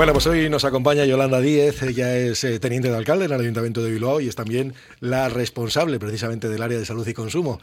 Bueno, pues hoy nos acompaña Yolanda Díez, ella es eh, teniente de alcalde en el Ayuntamiento de Bilbao y es también la responsable precisamente del área de salud y consumo.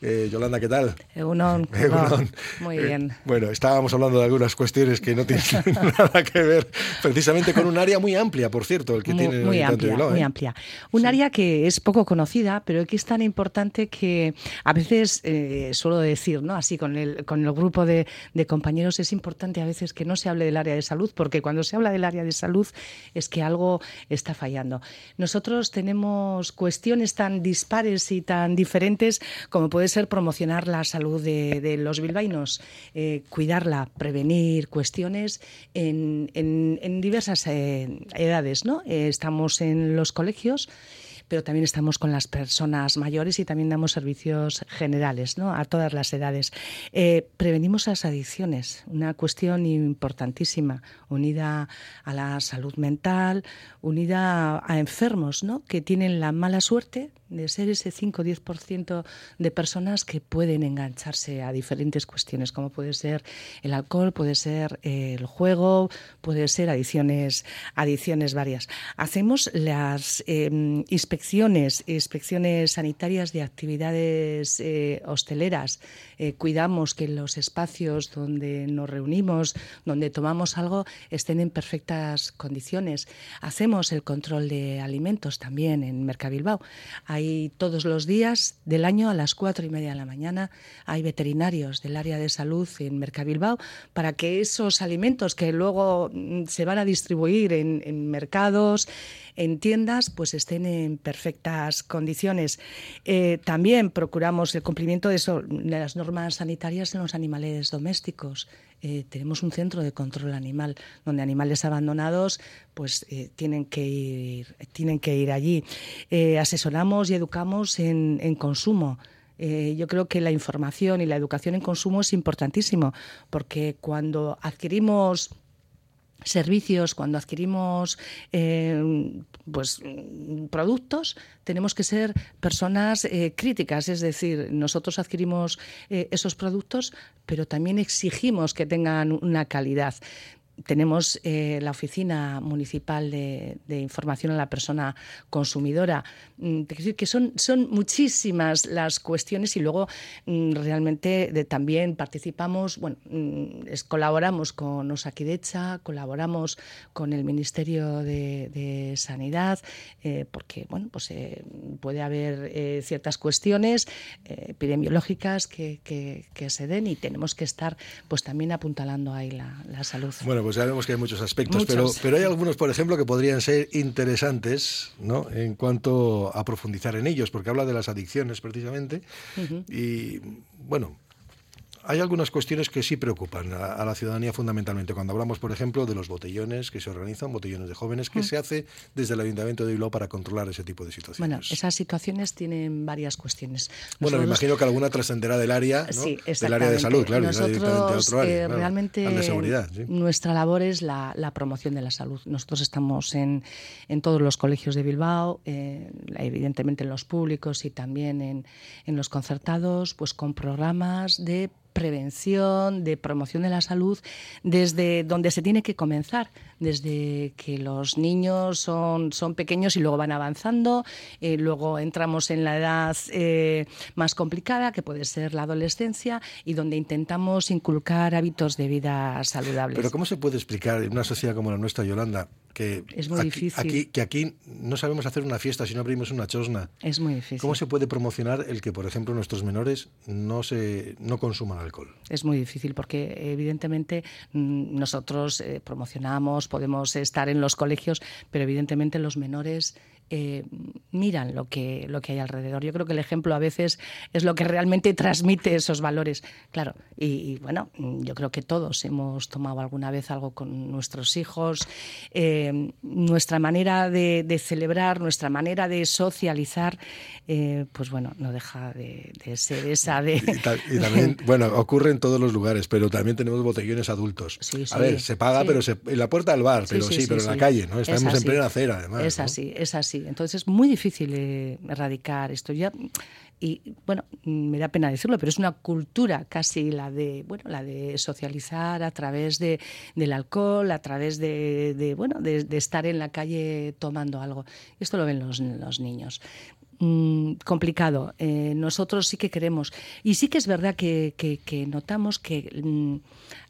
Eh, Yolanda, ¿qué tal? Egunon. Muy bien. bueno, estábamos hablando de algunas cuestiones que no tienen nada que ver precisamente con un área muy amplia, por cierto, el que tiene muy amplia, muy amplia. Un área que es poco conocida, pero que es tan importante que a veces eh, suelo decir, ¿no? Así con el, con el grupo de, de, compañeros es importante a veces que no se hable del área de salud, porque cuando se habla del área de salud es que algo está fallando. Nosotros tenemos cuestiones tan dispares y tan diferentes como puede ser promocionar la salud de, los bilbaínos, eh, cuidarla, prevenir cuestiones en, diversas eh, edades. ¿no? Eh, estamos en los colegios pero también estamos con las personas mayores y también damos servicios generales ¿no? a todas las edades. prevenimos las adicciones, una cuestión importantísima, unida a la salud mental, unida a enfermos ¿no? que tienen la mala suerte de ser ese 5 o 10% de personas que pueden engancharse a diferentes cuestiones, como puede ser el alcohol, puede ser eh, el juego, puede ser adicciones, adicciones varias. Hacemos las em, inspecciones, inspecciones sanitarias de actividades eh, hosteleras. Eh, cuidamos que los espacios donde nos reunimos, donde tomamos algo, estén en perfectas condiciones. Hacemos el control de alimentos también en Mercabilbao. Todos los días del año a las cuatro y media de la mañana hay veterinarios del área de salud en Mercabilbao para que esos alimentos que luego mm, se van a distribuir en, mercados, en tiendas, pues estén en perfectas condiciones. Eh, también procuramos el cumplimiento de, las normas sanitarias en los animales domésticos. Eh, tenemos un centro de control animal donde animales abandonados pues eh, tienen que ir tienen que ir allí. Eh, asesoramos y educamos en, en consumo. Yo creo que la información y la educación en consumo es importantísimo porque cuando adquirimos servicios, cuando adquirimos eh, pues, productos, tenemos que ser personas eh, críticas, es decir, nosotros adquirimos eh, esos productos, pero también exigimos que tengan una calidad tenemos eh, la Oficina Municipal de, Información a la Persona Consumidora. Mm, decir que son, son muchísimas las cuestiones y luego mm, realmente también participamos, bueno, mm, colaboramos con Osakidecha, colaboramos con el Ministerio de, Sanidad, eh, porque bueno, pues eh, puede haber ciertas cuestiones epidemiológicas que, se den y tenemos que estar pues también apuntalando ahí la, la salud. Bueno, pues sabemos que hay muchos aspectos, Pero, pero hay algunos, por ejemplo, que podrían ser interesantes ¿no? en cuanto a profundizar en ellos, porque habla de las adicciones precisamente. Y bueno, hay algunas cuestiones que sí preocupan a, la ciudadanía fundamentalmente. Cuando hablamos, por ejemplo, de los botellones que se organizan, botellones de jóvenes, ¿qué mm. se hace desde el Ayuntamiento de Bilbao para controlar ese tipo de situaciones? Bueno, esas situaciones tienen varias cuestiones. Bueno, me imagino que alguna trascenderá del área, ¿no? sí, del área de salud, claro, Nosotros, a otro área, eh, realmente de seguridad, nuestra labor es la, promoción de la salud. Nosotros estamos en, en todos los colegios de Bilbao, eh, evidentemente en los públicos y también en, en los concertados, pues con programas de prevención, de promoción de la salud, desde donde se tiene que comenzar, desde que los niños son, son pequeños y luego van avanzando, eh, luego entramos en la edad eh, más complicada, que puede ser la adolescencia, y donde intentamos inculcar hábitos de vida saludables. Pero ¿cómo se puede explicar en una sociedad como la nuestra, Yolanda, que es muy aquí, difícil. que aquí no sabemos hacer una fiesta si no abrimos una chosna. Es muy difícil. ¿Cómo se puede promocionar el que, por ejemplo, nuestros menores no se no consuman alcohol? Es muy difícil porque evidentemente mm, nosotros eh, promocionamos, podemos estar en los colegios, pero evidentemente los menores eh, miran lo que, lo que hay alrededor. Yo creo que el ejemplo a veces es lo que realmente transmite esos valores. Claro, y, bueno, yo creo que todos hemos tomado alguna vez algo con nuestros hijos. Eh, nuestra manera de, celebrar, nuestra manera de socializar, eh, pues bueno, no deja de, ser esa de... Y, también, bueno, ocurre en todos los lugares, pero también tenemos botellones adultos. a ver, se paga, pero se, en la puerta del bar, pero sí, pero en la calle, ¿no? Estamos en plena acera, además. Es así, es así. Entonces es muy difícil eh, erradicar esto. Ya, y bueno, me da pena decirlo, pero es una cultura casi la de, bueno, la de socializar a través de, del alcohol, a través de, bueno, de, estar en la calle tomando algo. Esto lo ven los, los niños. Mm, complicado. Eh, nosotros sí que queremos. Y sí que es verdad que, notamos que mm,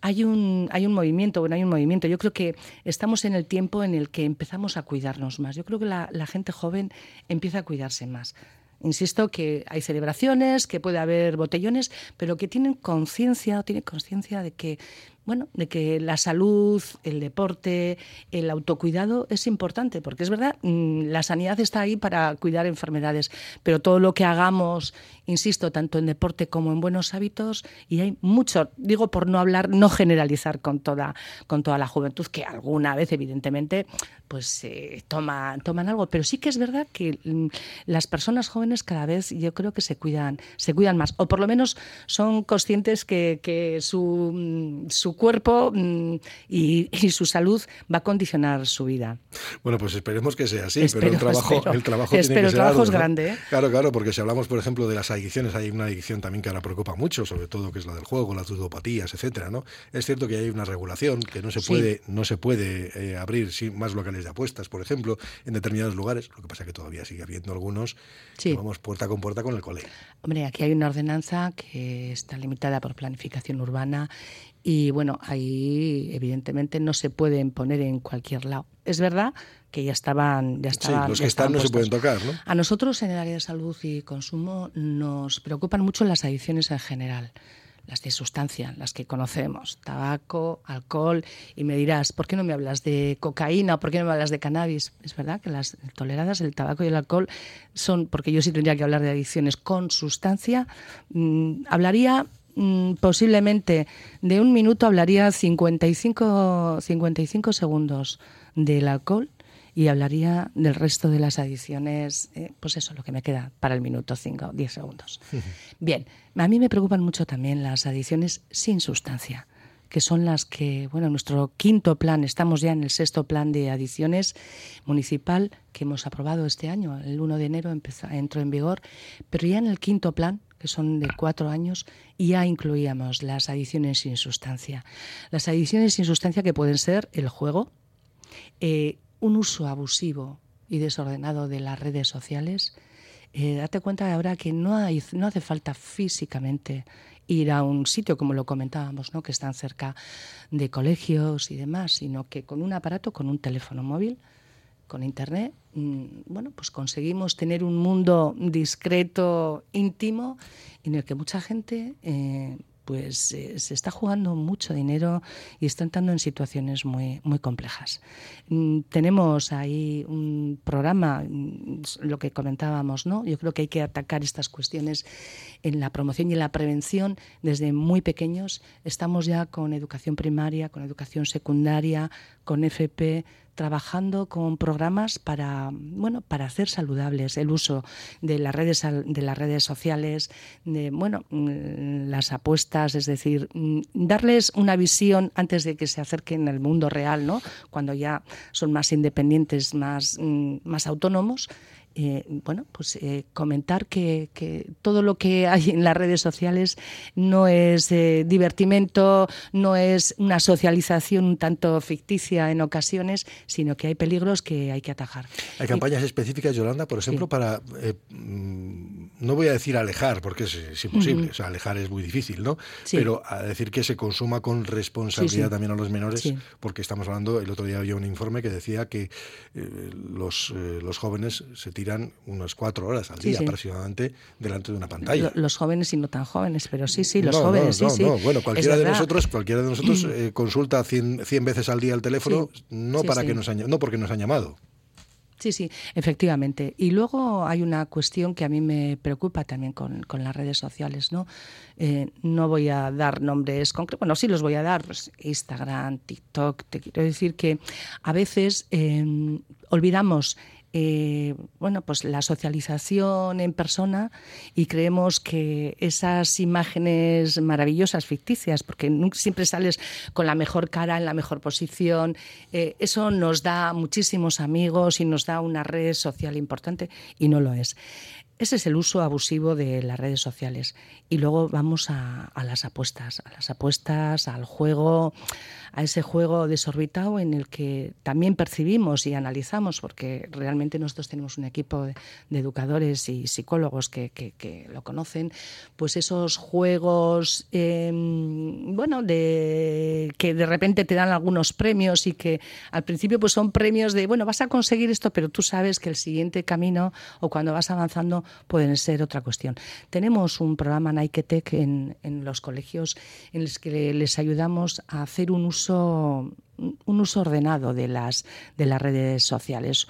hay, un, hay un movimiento, bueno, hay un movimiento. Yo creo que estamos en el tiempo en el que empezamos a cuidarnos más. Yo creo que la, la gente joven empieza a cuidarse más. Insisto que hay celebraciones, que puede haber botellones, pero que tienen conciencia o tienen conciencia de que bueno, de que la salud, el deporte, el autocuidado es importante, porque es verdad, mm, la sanidad está ahí para cuidar enfermedades, pero todo lo que hagamos, insisto, tanto en deporte como en buenos hábitos, y hay mucho, digo por no hablar, no generalizar con toda, con toda la juventud, que alguna vez, evidentemente, pues eh, toma, toman algo, pero sí que es verdad que mm, las personas jóvenes cada vez yo creo que se cuidan, se cuidan más, o por lo menos son conscientes que, que su, mm, su cuerpo mm, y, su salud va a condicionar su vida. Bueno, pues esperemos que sea así, pero el trabajo, el trabajo tiene que el trabajo es grande. ¿eh? Claro, claro, porque si hablamos, por ejemplo, de las adicciones, hay una adicción también que ahora preocupa mucho, sobre todo que es la del juego, las ludopatías, etcétera, ¿no? Es cierto que hay una regulación que no se puede, no se puede eh, abrir sin más locales de apuestas, por ejemplo, en determinados lugares. Lo que pasa es que todavía sigue habiendo algunos que vamos puerta con puerta con el colegio. Hombre, aquí hay una ordenanza que está limitada por planificación urbana y bueno, ahí evidentemente no se pueden poner en cualquier lado. Es verdad que ya estaban... Ya estaban sí, los que están no se pueden tocar, ¿no? A nosotros en el área de salud y consumo nos preocupan mucho las adicciones en general las de sustancia, las que conocemos, tabaco, alcohol, y me dirás, ¿por qué no me hablas de cocaína por qué no me hablas de cannabis? Es verdad que las toleradas, el tabaco y el alcohol, son, porque yo sí tendría que hablar de adicciones con sustancia, mm, hablaría Mm, posiblemente de un minuto hablaría 55, 55 segundos del alcohol y hablaría del resto de las adiciones, eh, pues eso, lo que me queda para el minuto 5, 10 segundos. Bien, a mí me preocupan mucho también las adiciones sin sustancia que son las que, bueno, nuestro quinto plan, estamos ya en el sexto plan de adiciones municipal que hemos aprobado este año, el 1 de enero empezó, entró en vigor, pero ya en el quinto plan son de cuatro años, y ya incluíamos las adiciones sin sustancia. Las adiciones sin sustancia que pueden ser el juego, eh, un uso abusivo y desordenado de las redes sociales. Eh, date cuenta ahora que no hace falta físicamente ir a un sitio, como lo comentábamos, ¿no? que están cerca de colegios y demás, sino que con un aparato, con un teléfono móvil, con Internet, mm, bueno, pues conseguimos tener un mundo discreto, íntimo, en el que mucha gente eh, pues eh, se está jugando mucho dinero y está entrando en situaciones muy, muy complejas. Mm, tenemos ahí un programa, mm, lo que comentábamos, ¿no? Yo creo que hay que atacar estas cuestiones en la promoción y en la prevención desde muy pequeños. Estamos ya con educación primaria, con educación secundaria, con FP, trabajando con programas para bueno para hacer saludables el uso de las redes de las redes sociales de bueno mm, las apuestas es decir mm, darles una visión antes de que se acerquen al mundo real no cuando ya son más independientes más mm, más autónomos eh, bueno, pues eh, comentar que, todo lo que hay en las redes sociales no es eh, divertimento, no es una socialización un tanto ficticia en ocasiones, sino que hay peligros que hay que atajar. Hay campañas específicas, Yolanda, por ejemplo, para, no voy a decir alejar, porque es, imposible, o sea, alejar es muy difícil, ¿no? Pero a decir que se consuma con responsabilidad también a los menores, porque estamos hablando, el otro día había un informe que decía que los, los jóvenes se tiran unas cuatro horas al día aproximadamente delante de una pantalla. Los jóvenes y no tan jóvenes, pero sí, sí, los jóvenes, sí, sí. Bueno, cualquiera de nosotros, cualquiera de nosotros eh, consulta 100, veces al día el teléfono, no para que nos no porque nos han llamado. Sí, sí, efectivamente. Y luego hay una cuestión que a mí me preocupa también con, las redes sociales, ¿no? Eh, no voy a dar nombres concretos, bueno, sí los voy a dar, pues, Instagram, TikTok, te quiero decir que a veces eh, olvidamos eh, bueno, pues la socialización en persona y creemos que esas imágenes maravillosas, ficticias, porque siempre sales con la mejor cara, en la mejor posición, eh, eso nos da muchísimos amigos y nos da una red social importante y no lo es. Ese es el uso abusivo de las redes sociales. Y luego vamos a, las apuestas, a las apuestas, al juego, a ese juego desorbitado en el que también percibimos y analizamos, porque realmente nosotros tenemos un equipo de, educadores y psicólogos que, lo conocen, pues esos juegos, em, bueno, de, que de repente te dan algunos premios y que al principio pues son premios de, bueno, vas a conseguir esto, pero tú sabes que el siguiente camino o cuando vas avanzando pueden ser otra cuestión. Tenemos un programa Nike Tech en, en los colegios en los que les ayudamos a hacer un uso un uso ordenado de las, de las redes sociales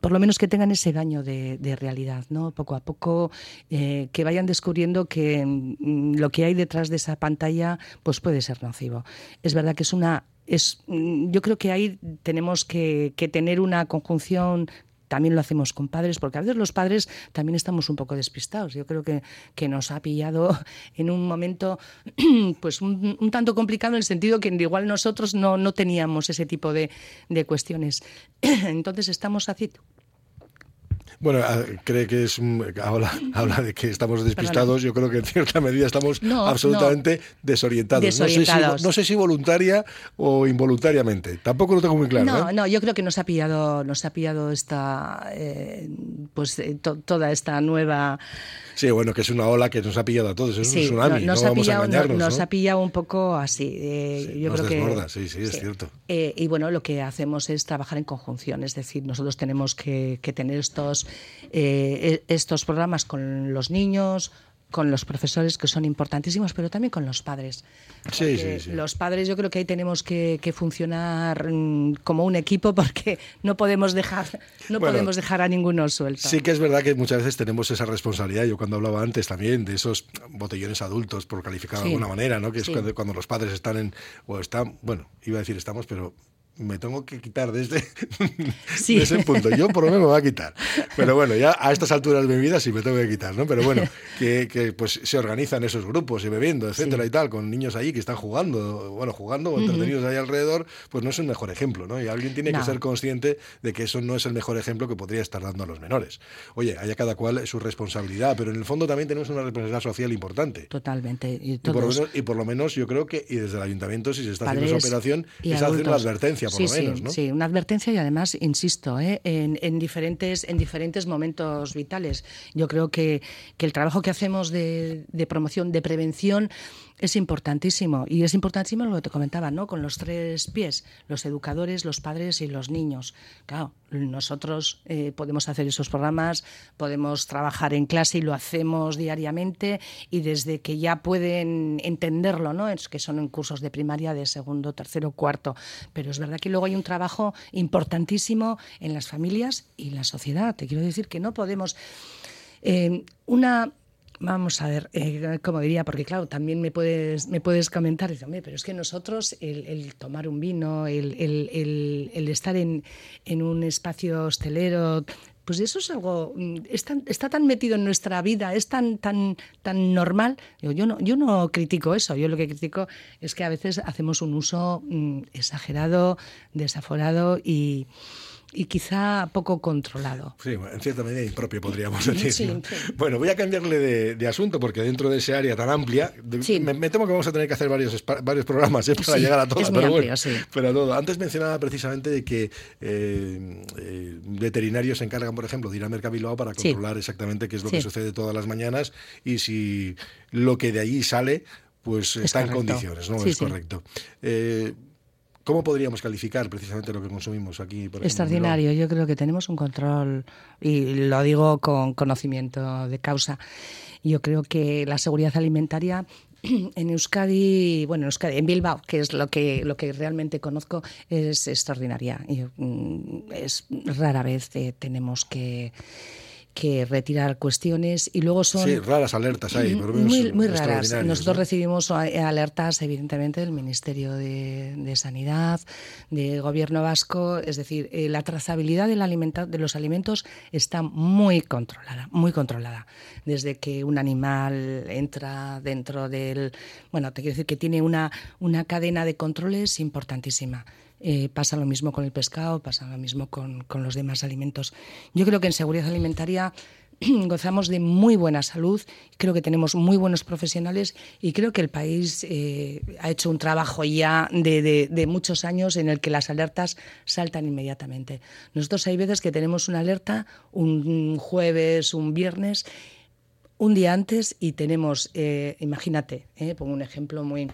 por lo menos que tengan ese daño de, realidad, ¿no? Poco a poco eh, que vayan descubriendo que mm, lo que hay detrás de esa pantalla pues puede ser nocivo. Es verdad que es una es, mm, yo creo que ahí tenemos que, que tener una conjunción también lo hacemos con padres, porque a veces los padres también estamos un poco despistados. Yo creo que, que nos ha pillado en un momento pues un, tanto complicado en el sentido que igual nosotros no, no teníamos ese tipo de, de cuestiones. Entonces estamos haciendo bueno, ah, cree que es habla, habla de que estamos despistados. Yo creo que en cierta medida estamos absolutamente desorientados. No, sé si, voluntaria o involuntariamente. Tampoco lo tengo muy claro. No, ¿eh? no, yo creo que nos ha pillado, nos ha pillado esta, eh, pues eh, toda esta nueva. Sí, bueno, que es una ola que nos ha pillado a todos, es un tsunami, no, vamos a engañarnos. Nos ha pillado un poco así. yo nos creo desborda, sí, sí, es cierto. y bueno, lo que hacemos es trabajar en conjunción, es decir, nosotros tenemos que, que tener estos eh, e, estos programas con los niños, con los profesores que son importantísimos, pero también con los padres. Sí, sí, sí. Los padres yo creo que ahí tenemos que, funcionar mm, como un equipo porque no podemos dejar no podemos dejar a ninguno suelto. Sí que es verdad que muchas veces tenemos esa responsabilidad. Yo cuando hablaba antes también de esos botellones adultos, por calificar de alguna manera, ¿no? que es cuando, cuando, los padres están en o están, bueno, iba a decir estamos, pero me tengo que quitar desde, ese punto. Yo por lo menos me voy a quitar. Pero bueno, ya a estas alturas de mi vida sí me tengo que quitar, ¿no? Pero bueno, que, pues se organizan esos grupos y bebiendo, etcétera y tal, con niños allí que están jugando, bueno, jugando o entretenidos ahí alrededor, pues no es un mejor ejemplo, ¿no? Y alguien tiene que ser consciente de que eso no es el mejor ejemplo que podría estar dando a los menores. Oye, haya cada cual su responsabilidad, pero en el fondo también tenemos una responsabilidad social importante. Totalmente. Y, por, lo menos, y por lo menos yo creo que, y desde el ayuntamiento, si se está haciendo esa operación, es hacer la advertencia sí, sí, Sí, una advertencia y además, insisto, ¿eh? en, diferentes, en diferentes momentos vitales. Yo creo que, el trabajo que hacemos de, de promoción, de prevención, es importantísimo. Y es importantísimo lo que te comentaba, ¿no? Con los tres pies, los educadores, los padres y los niños. Claro, nosotros eh, podemos hacer esos programas, podemos trabajar en clase y lo hacemos diariamente y desde que ya pueden entenderlo, ¿no? Es que son en cursos de primaria de segundo, tercero, cuarto. Pero es verdad que luego hay un trabajo importantísimo en las familias y la sociedad. Te quiero decir que no podemos... Eh, una Vamos a ver, eh, como diría, porque claro, también me puedes, me puedes comentar, pero es que nosotros el, tomar un vino, el, el, estar en, en, un espacio hostelero, pues eso es algo, mm, está tan metido en nuestra vida, es tan, tan, tan normal. Yo no, yo no critico eso, yo lo que critico es que a veces hacemos un uso mm, exagerado, desaforado y y quizá poco controlado. Sí, en cierta medida impropio podríamos decir. Bueno, voy a cambiarle de, asunto porque dentro de ese área tan amplia, me, temo que vamos a tener que hacer varios, varios programas ¿eh? para llegar a todas. pero bueno, pero todo. Antes mencionaba precisamente de que eh, eh, veterinarios se encargan, por ejemplo, de ir a Mercabilbao para controlar exactamente qué es lo que sucede todas las mañanas y si lo que de allí sale pues está en condiciones, ¿no? es correcto. ¿Cómo podríamos calificar precisamente lo que consumimos aquí? Por Extraordinario. Yo creo que tenemos un control, y lo digo con conocimiento de causa. Yo creo que la seguridad alimentaria en Euskadi, bueno, en, Euskadi, en Bilbao, que es lo que, lo que realmente conozco, es extraordinaria. Mm, es rara vez tenemos que que retirar cuestiones y luego son... Sí, raras alertas hay. muy, muy raras. Nosotros recibimos alertas, evidentemente, del Ministerio de, Sanidad, del Gobierno vasco, es decir, eh, la trazabilidad del de los alimentos está muy controlada, muy controlada. Desde que un animal entra dentro del... Bueno, te quiero decir que tiene una, una cadena de controles importantísima. Eh, pasa lo mismo con el pescado, pasa lo mismo con, los demás alimentos. Yo creo que en seguridad alimentaria gozamos de muy buena salud, creo que tenemos muy buenos profesionales y creo que el país eh, ha hecho un trabajo ya de, muchos años en el que las alertas saltan inmediatamente. Nosotros hay veces que tenemos una alerta un jueves, un viernes, un día antes y tenemos, eh, imagínate, pongo un ejemplo muy,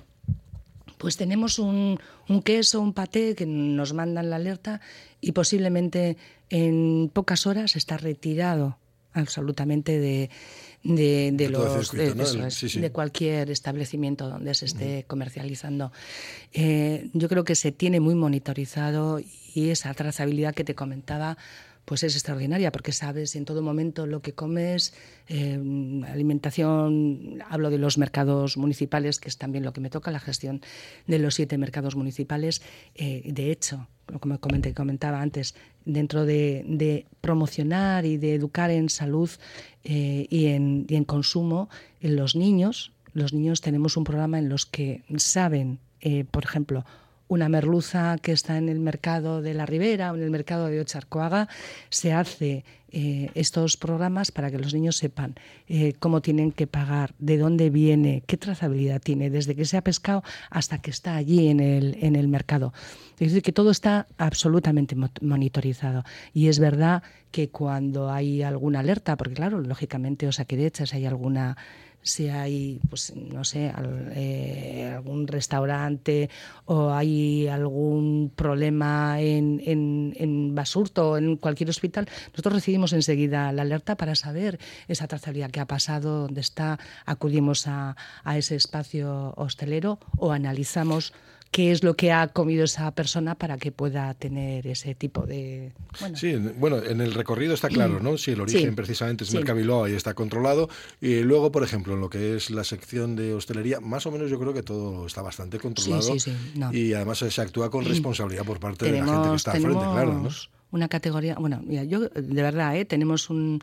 pues tenemos un, queso, un paté que nos mandan la alerta y posiblemente en pocas horas está retirado absolutamente de, de, los de, cualquier establecimiento donde se esté comercializando. Eh, yo creo que se tiene muy monitorizado y esa trazabilidad que te comentaba pues es extraordinaria porque sabes en todo momento lo que comes, eh, alimentación, hablo de los mercados municipales, que es también lo que me toca, la gestión de los siete mercados municipales. Eh, de hecho, como comenté, comentaba antes, dentro de, promocionar y de educar en salud eh, y, en, y en consumo, en los niños, los niños tenemos un programa en los que saben, por ejemplo, una merluza que está en el mercado de la Ribera o en el mercado de Ocharcoaga, se hace eh, estos programas para que los niños sepan eh, cómo tienen que pagar, de dónde viene, qué trazabilidad tiene, desde que se ha pescado hasta que está allí en el, en el mercado. Es decir, que todo está absolutamente monitorizado. Y es verdad que cuando hay alguna alerta, porque claro, lógicamente, o sea, que de hecho si hay alguna si hay, pues no sé, eh, algún restaurante o hay algún problema en, en, en, Basurto o en cualquier hospital, nosotros recibimos enseguida la alerta para saber esa trazabilidad que ha pasado, dónde está, acudimos a, a ese espacio hostelero o analizamos qué es lo que ha comido esa persona para que pueda tener ese tipo de... Bueno. Sí, bueno, en el recorrido está claro, ¿no? Si el origen precisamente es sí. Mercabiló y está controlado. Y luego, por ejemplo, en lo que es la sección de hostelería, más o menos yo creo que todo está bastante controlado. Y además se actúa con responsabilidad por parte de la gente que está al frente, claro, ¿no? Una categoría, bueno, mira, yo de verdad, ¿eh? tenemos un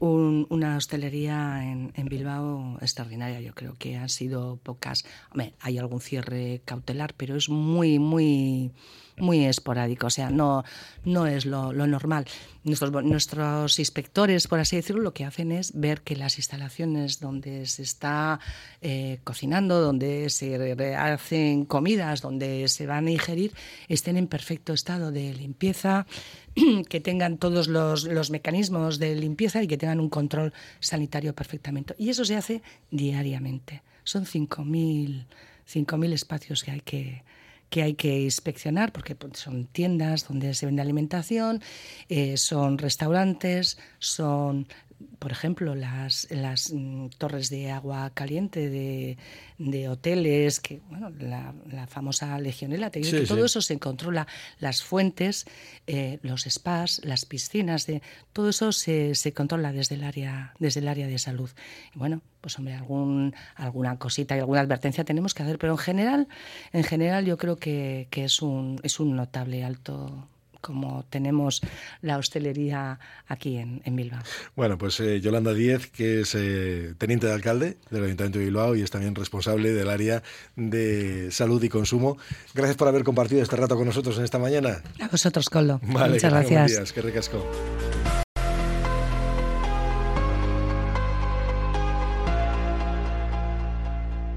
una hostelería en, en, Bilbao extraordinaria. Yo creo que han sido pocas. hay algún cierre cautelar, pero es muy, muy muy esporádico, o sea, no, no es lo, normal. Nuestros, nuestros inspectores, por así decirlo, lo que hacen es ver que las instalaciones donde se está eh, cocinando, donde se hacen comidas, donde se van a ingerir, estén en perfecto estado de limpieza, que tengan todos los, los mecanismos de limpieza y que tengan un control sanitario perfectamente. Y eso se hace diariamente. Son 5.000 espacios que hay que que hay que inspeccionar porque pues, son tiendas donde se vende alimentación, eh, son restaurantes, son por ejemplo, las, las mm, torres de agua caliente de, de hoteles, que bueno, la, famosa legionela, te digo que todo eso se controla, las fuentes, eh, los spas, las piscinas, de, todo eso se, se, controla desde el área, desde el área de salud. Y bueno, pues hombre, algún, alguna cosita y alguna advertencia tenemos que hacer, pero en general, en general yo creo que, que es un, es un notable alto como tenemos la hostelería aquí en, Bilbao. Bueno, pues eh, Yolanda Díez, que es eh, teniente de alcalde del Ayuntamiento de Bilbao y es también responsable del área de salud y consumo. Gracias por haber compartido este rato con nosotros en esta mañana. A vosotros, Colo. Muchas gracias. Días, qué ricasco.